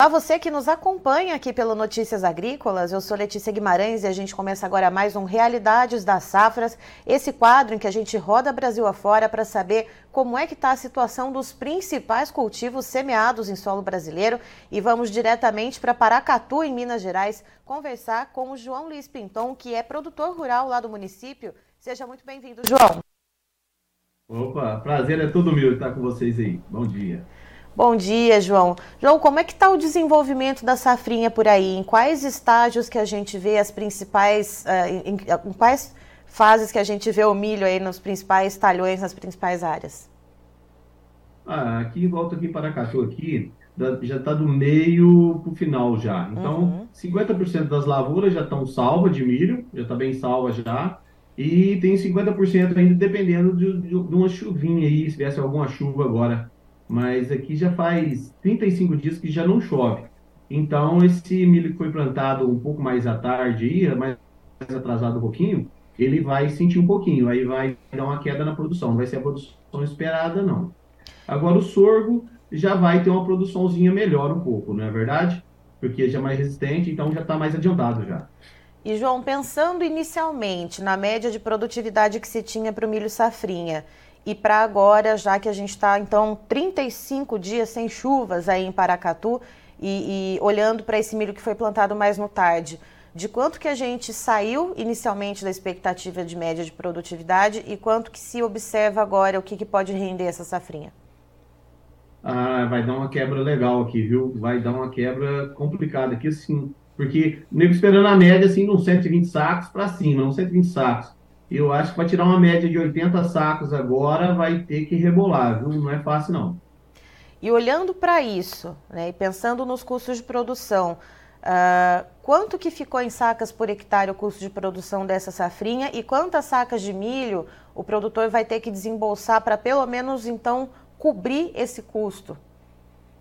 Olá, você que nos acompanha aqui pelo Notícias Agrícolas. Eu sou Letícia Guimarães e a gente começa agora mais um Realidades das Safras, esse quadro em que a gente roda Brasil afora para saber como é que está a situação dos principais cultivos semeados em solo brasileiro. E vamos diretamente para Paracatu, em Minas Gerais, conversar com o João Luiz Pinton, que é produtor rural lá do município. Seja muito bem-vindo, João. Opa, prazer é todo meu estar com vocês aí. Bom dia. Bom dia, João. João, como é que está o desenvolvimento da safrinha por aí? Em quais estágios que a gente vê as principais, uh, em, em, quais fases que a gente vê o milho aí nos principais talhões, nas principais áreas? Ah, aqui, volta aqui para Paracatu, aqui, já está do meio para o final já. Então, uhum. 50% das lavouras já estão salvas de milho, já está bem salva já. E tem 50% ainda dependendo de, de, de uma chuvinha aí, se viesse alguma chuva agora mas aqui já faz 35 dias que já não chove. Então, esse milho que foi plantado um pouco mais à tarde, mais atrasado um pouquinho, ele vai sentir um pouquinho, aí vai dar uma queda na produção, não vai ser a produção esperada, não. Agora, o sorgo já vai ter uma produçãozinha melhor um pouco, não é verdade? Porque já é mais resistente, então já está mais adiantado já. E, João, pensando inicialmente na média de produtividade que se tinha para o milho safrinha, e para agora, já que a gente está, então, 35 dias sem chuvas aí em Paracatu e, e olhando para esse milho que foi plantado mais no tarde, de quanto que a gente saiu inicialmente da expectativa de média de produtividade e quanto que se observa agora o que, que pode render essa safrinha? Ah, vai dar uma quebra legal aqui, viu? Vai dar uma quebra complicada aqui, sim. Porque nego esperando a média, assim, de uns 120 sacos para cima, uns 120 sacos eu acho que para tirar uma média de 80 sacos agora vai ter que rebolar, viu? Não é fácil não. E olhando para isso, né, e pensando nos custos de produção, uh, quanto que ficou em sacas por hectare o custo de produção dessa safrinha e quantas sacas de milho o produtor vai ter que desembolsar para pelo menos então cobrir esse custo?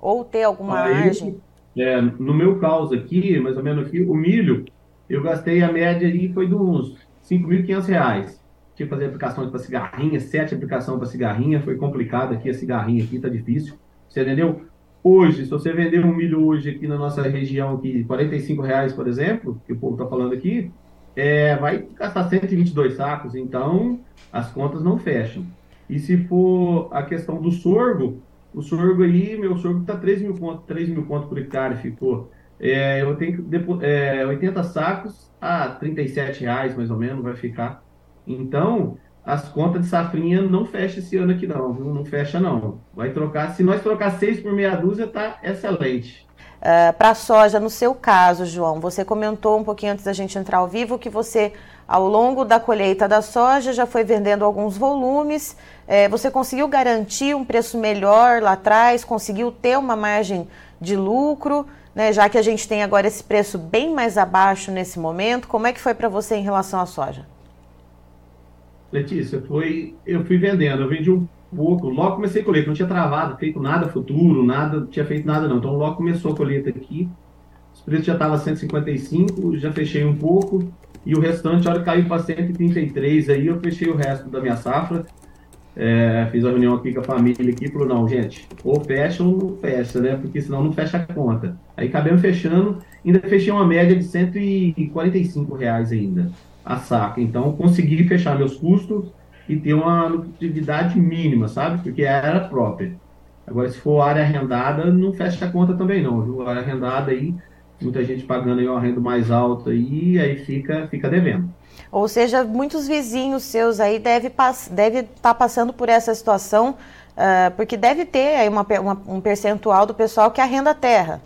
Ou ter alguma Aí, margem? É, no meu caso aqui, mais ou menos aqui, o milho, eu gastei a média ali foi de uns 5.500 reais. Tive que fazer aplicações para cigarrinha, sete aplicações para cigarrinha, foi complicado aqui, a cigarrinha aqui tá difícil. Você entendeu? Hoje, se você vender um milho hoje aqui na nossa região, aqui, 45 reais, por exemplo, que o povo está falando aqui, é, vai gastar 122 sacos, então as contas não fecham. E se for a questão do sorgo, o sorgo aí, meu sorgo está 3 mil pontos, 3 mil pontos por hectare ficou. É, eu tenho é, 80 sacos a 37 reais mais ou menos vai ficar. Então, as contas de safrinha não fecha esse ano aqui não, viu? Não fecha não. Vai trocar, se nós trocar seis por meia dúzia, tá excelente. Uh, Para a soja, no seu caso, João, você comentou um pouquinho antes da gente entrar ao vivo que você, ao longo da colheita da soja, já foi vendendo alguns volumes. É, você conseguiu garantir um preço melhor lá atrás? Conseguiu ter uma margem de lucro? Né, já que a gente tem agora esse preço bem mais abaixo nesse momento, como é que foi para você em relação à soja? Letícia, foi, eu fui vendendo, eu vendi um pouco, logo comecei a colheita, não tinha travado, feito nada futuro, nada, tinha feito nada não, então logo começou a colheita aqui, os preços já estavam 155, já fechei um pouco, e o restante, a hora que caiu para 133, aí eu fechei o resto da minha safra, é, fiz a reunião aqui com a família aqui falou, não, gente, ou fecha ou não fecha, né? Porque senão não fecha a conta. Aí acabamos fechando, ainda fechei uma média de 145 reais ainda a saca. Então consegui fechar meus custos e ter uma lucratividade mínima, sabe? Porque era própria. Agora, se for área arrendada, não fecha a conta também não, viu? Área arrendada aí, muita gente pagando aí um arrendo mais alto aí, aí fica, fica devendo. Ou seja, muitos vizinhos seus aí devem deve estar tá passando por essa situação, uh, porque deve ter aí uma, uma, um percentual do pessoal que arrenda a terra.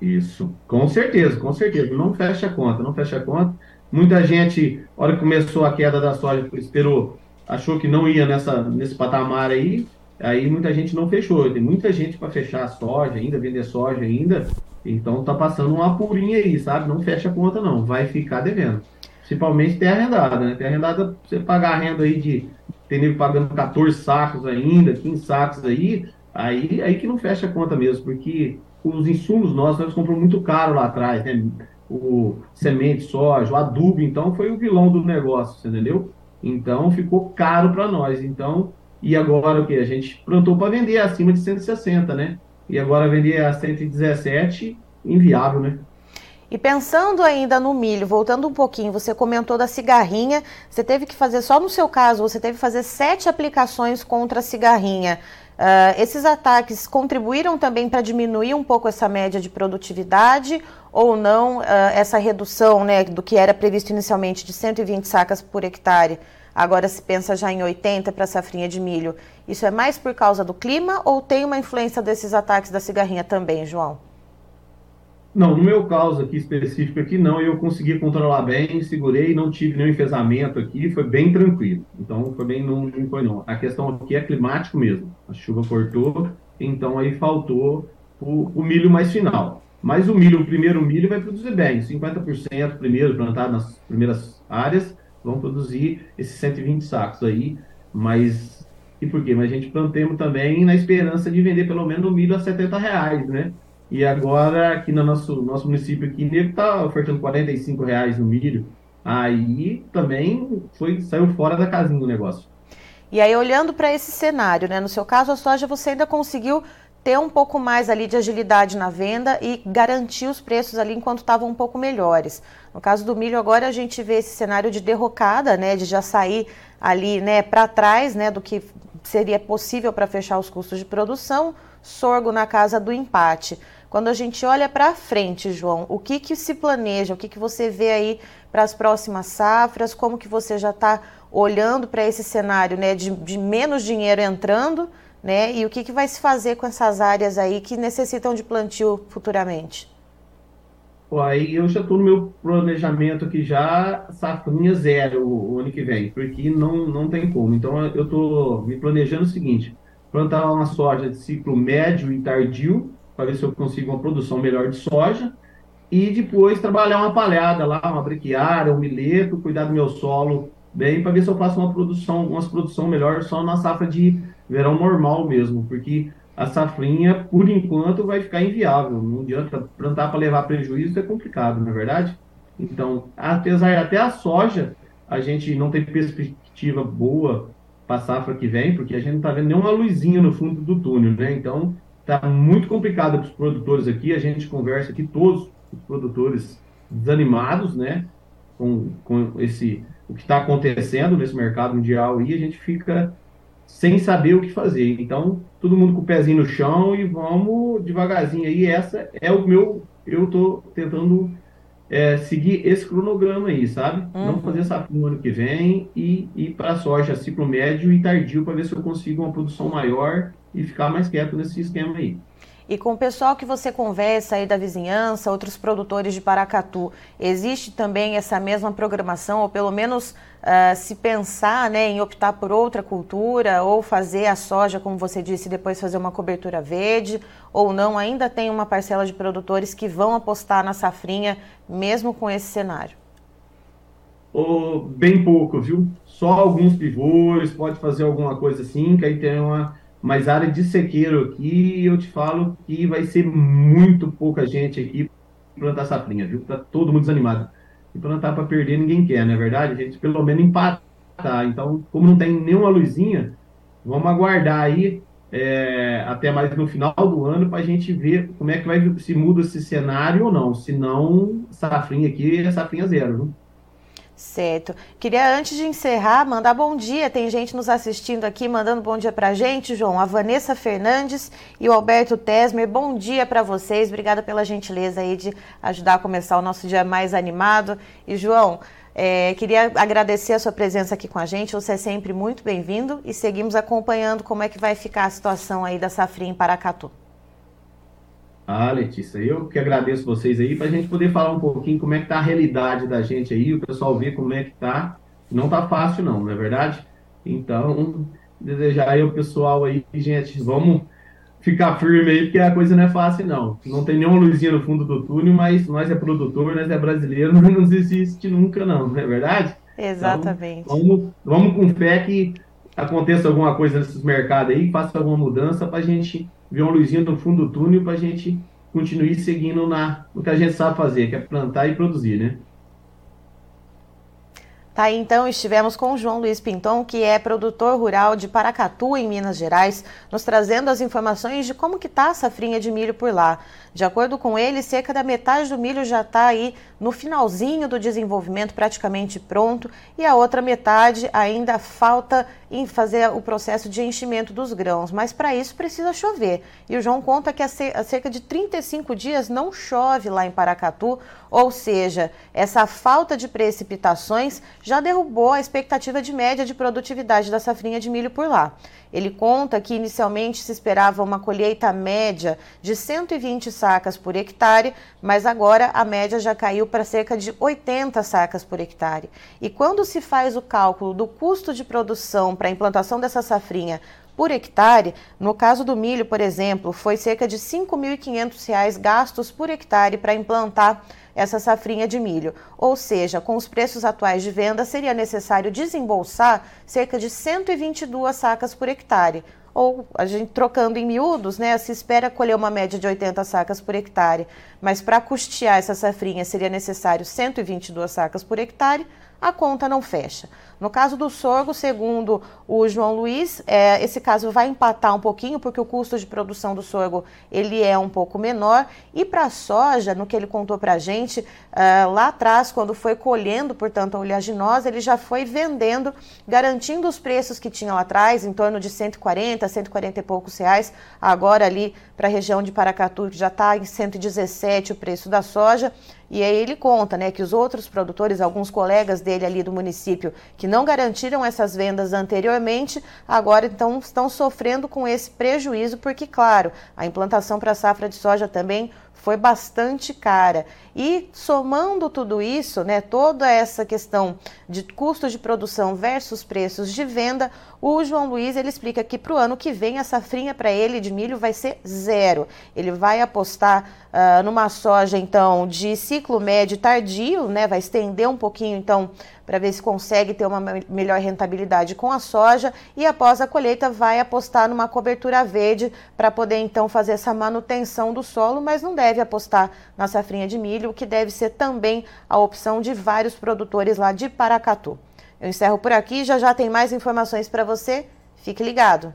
Isso, com certeza, com certeza. Não fecha a conta, não fecha a conta. Muita gente, hora que começou a queda da soja, esperou, achou que não ia nessa, nesse patamar aí, aí muita gente não fechou. Tem muita gente para fechar a soja ainda, vender soja ainda. Então tá passando uma apurinha aí, sabe? Não fecha a conta não, vai ficar devendo. Principalmente terra arrendada, né? Terra arrendada, você pagar a renda aí de. Tem nego pagando 14 sacos ainda, 15 sacos aí, aí, aí que não fecha a conta mesmo, porque os insumos nossos nós compramos muito caro lá atrás, né? O semente, soja, o adubo, então foi o vilão do negócio, entendeu? Então ficou caro para nós. Então, e agora o que? A gente plantou para vender acima de 160, né? e agora vender a 117, inviável, né? E pensando ainda no milho, voltando um pouquinho, você comentou da cigarrinha, você teve que fazer, só no seu caso, você teve que fazer sete aplicações contra a cigarrinha. Uh, esses ataques contribuíram também para diminuir um pouco essa média de produtividade ou não, uh, essa redução né, do que era previsto inicialmente de 120 sacas por hectare, agora se pensa já em 80 para a safrinha de milho. Isso é mais por causa do clima ou tem uma influência desses ataques da cigarrinha também, João? Não, no meu caso aqui específico aqui não, eu consegui controlar bem, segurei, não tive nenhum enfesamento aqui, foi bem tranquilo. Então foi bem, não, não foi não. A questão aqui é climático mesmo. A chuva cortou, então aí faltou o, o milho mais final. Mas o milho, o primeiro milho vai produzir bem, 50% primeiro plantado nas primeiras áreas, vão produzir esses 120 sacos aí, mas e por quê? Mas a gente plantemos também na esperança de vender pelo menos o milho a 70 reais, né? E agora, aqui no nosso, nosso município aqui, nego tá ofertando 45 reais no milho. Aí também foi, saiu fora da casinha o negócio. E aí, olhando para esse cenário, né? No seu caso, a soja você ainda conseguiu ter um pouco mais ali de agilidade na venda e garantir os preços ali enquanto estavam um pouco melhores. No caso do milho, agora a gente vê esse cenário de derrocada, né? De já sair ali, né, para trás, né, do que seria possível para fechar os custos de produção. Sorgo na casa do empate. Quando a gente olha para frente, João, o que, que se planeja, o que, que você vê aí para as próximas safras, como que você já está olhando para esse cenário né, de, de, menos dinheiro entrando, né? E o que, que vai se fazer com essas áreas aí que necessitam de plantio futuramente? Pô, aí eu já estou no meu planejamento aqui já safrinha zero o, ano que vem, porque não, não tem como. Então eu estou me planejando o seguinte, plantar uma soja de ciclo médio e tardio, para ver se eu consigo uma produção melhor de soja e depois trabalhar uma palhada lá, uma brequiária, um mileto, cuidar do meu solo bem para ver se eu faço uma produção, uma produção melhor só na safra de verão normal mesmo, porque a safrinha, por enquanto, vai ficar inviável. Não adianta plantar para levar prejuízo, é complicado, não é verdade? Então, apesar até a soja, a gente não tem perspectiva boa para a safra que vem, porque a gente não está vendo nenhuma luzinha no fundo do túnel, né? Então, Está muito complicado para os produtores aqui. A gente conversa aqui, todos os produtores desanimados, né? Com, com esse, o que está acontecendo nesse mercado mundial e a gente fica sem saber o que fazer. Então, todo mundo com o pezinho no chão e vamos devagarzinho aí. Essa é o meu. Eu estou tentando é, seguir esse cronograma aí, sabe? Uhum. Não fazer essa no ano que vem e ir para a soja ciclo médio e tardio para ver se eu consigo uma produção maior e ficar mais quieto nesse esquema aí. E com o pessoal que você conversa aí da vizinhança, outros produtores de Paracatu, existe também essa mesma programação, ou pelo menos uh, se pensar né, em optar por outra cultura, ou fazer a soja, como você disse, depois fazer uma cobertura verde, ou não? Ainda tem uma parcela de produtores que vão apostar na safrinha, mesmo com esse cenário? Oh, bem pouco, viu? Só alguns pivôs, pode fazer alguma coisa assim, que aí tem uma mas área de sequeiro aqui, eu te falo que vai ser muito pouca gente aqui plantar safrinha, viu? Tá todo mundo desanimado. E plantar para perder ninguém quer, não é verdade? A gente pelo menos empatar. Então, como não tem nenhuma luzinha, vamos aguardar aí é, até mais no final do ano para a gente ver como é que vai se muda esse cenário ou não. Se não, safrinha aqui é safrinha zero, viu? Certo. Queria, antes de encerrar, mandar bom dia. Tem gente nos assistindo aqui, mandando bom dia pra gente, João. A Vanessa Fernandes e o Alberto Tesmer. Bom dia para vocês. Obrigada pela gentileza aí de ajudar a começar o nosso dia mais animado. E, João, é, queria agradecer a sua presença aqui com a gente. Você é sempre muito bem-vindo e seguimos acompanhando como é que vai ficar a situação aí da safrinha em Paracatu. Ah, Letícia, eu que agradeço vocês aí para a gente poder falar um pouquinho como é que está a realidade da gente aí, o pessoal ver como é que está. Não está fácil não, não é verdade? Então, desejar aí o pessoal aí, gente, vamos ficar firme aí, porque a coisa não é fácil não. Não tem nenhuma luzinha no fundo do túnel, mas nós é produtor, nós é brasileiro, não desiste nunca não, não é verdade? Exatamente. Então, vamos, vamos com fé que aconteça alguma coisa nesses mercados aí, faça alguma mudança para a gente ver uma luzinha no fundo do túnel para a gente continuar seguindo na, no que a gente sabe fazer, que é plantar e produzir, né? Tá, então estivemos com João Luiz Pinton, que é produtor rural de Paracatu, em Minas Gerais, nos trazendo as informações de como que está a safrinha de milho por lá. De acordo com ele, cerca da metade do milho já está aí no finalzinho do desenvolvimento, praticamente pronto, e a outra metade ainda falta em fazer o processo de enchimento dos grãos, mas para isso precisa chover. E o João conta que há cerca de 35 dias não chove lá em Paracatu, ou seja, essa falta de precipitações já derrubou a expectativa de média de produtividade da safrinha de milho por lá. Ele conta que inicialmente se esperava uma colheita média de 120 sacas por hectare, mas agora a média já caiu para cerca de 80 sacas por hectare. E quando se faz o cálculo do custo de produção para a implantação dessa safrinha por hectare, no caso do milho, por exemplo, foi cerca de R$ 5.500 gastos por hectare para implantar essa safrinha de milho. Ou seja, com os preços atuais de venda, seria necessário desembolsar cerca de 122 sacas por hectare. Ou a gente trocando em miúdos, né, se espera colher uma média de 80 sacas por hectare, mas para custear essa safrinha seria necessário 122 sacas por hectare, a conta não fecha. No caso do sorgo, segundo o João Luiz, é, esse caso vai empatar um pouquinho, porque o custo de produção do sorgo ele é um pouco menor. E para a soja, no que ele contou para a gente, uh, lá atrás, quando foi colhendo, portanto, a oleaginosa, ele já foi vendendo, garantindo os preços que tinha lá atrás, em torno de 140, 140 e poucos reais. Agora ali para a região de Paracatu, que já está em 117 o preço da soja. E aí ele conta né, que os outros produtores, alguns colegas dele ali do município, que não garantiram essas vendas anteriormente, agora então estão sofrendo com esse prejuízo, porque, claro, a implantação para a safra de soja também foi bastante cara. E somando tudo isso, né, toda essa questão de custo de produção versus preços de venda, o João Luiz ele explica que para o ano que vem a safrinha para ele de milho vai ser zero. Ele vai apostar uh, numa soja então de ciclo médio tardio, né, vai estender um pouquinho então para ver se consegue ter uma melhor rentabilidade com a soja e após a colheita vai apostar numa cobertura verde para poder então fazer essa manutenção do solo, mas não deve apostar na safrinha de milho, que deve ser também a opção de vários produtores lá de Paracatu. Eu encerro por aqui, já já tem mais informações para você. Fique ligado.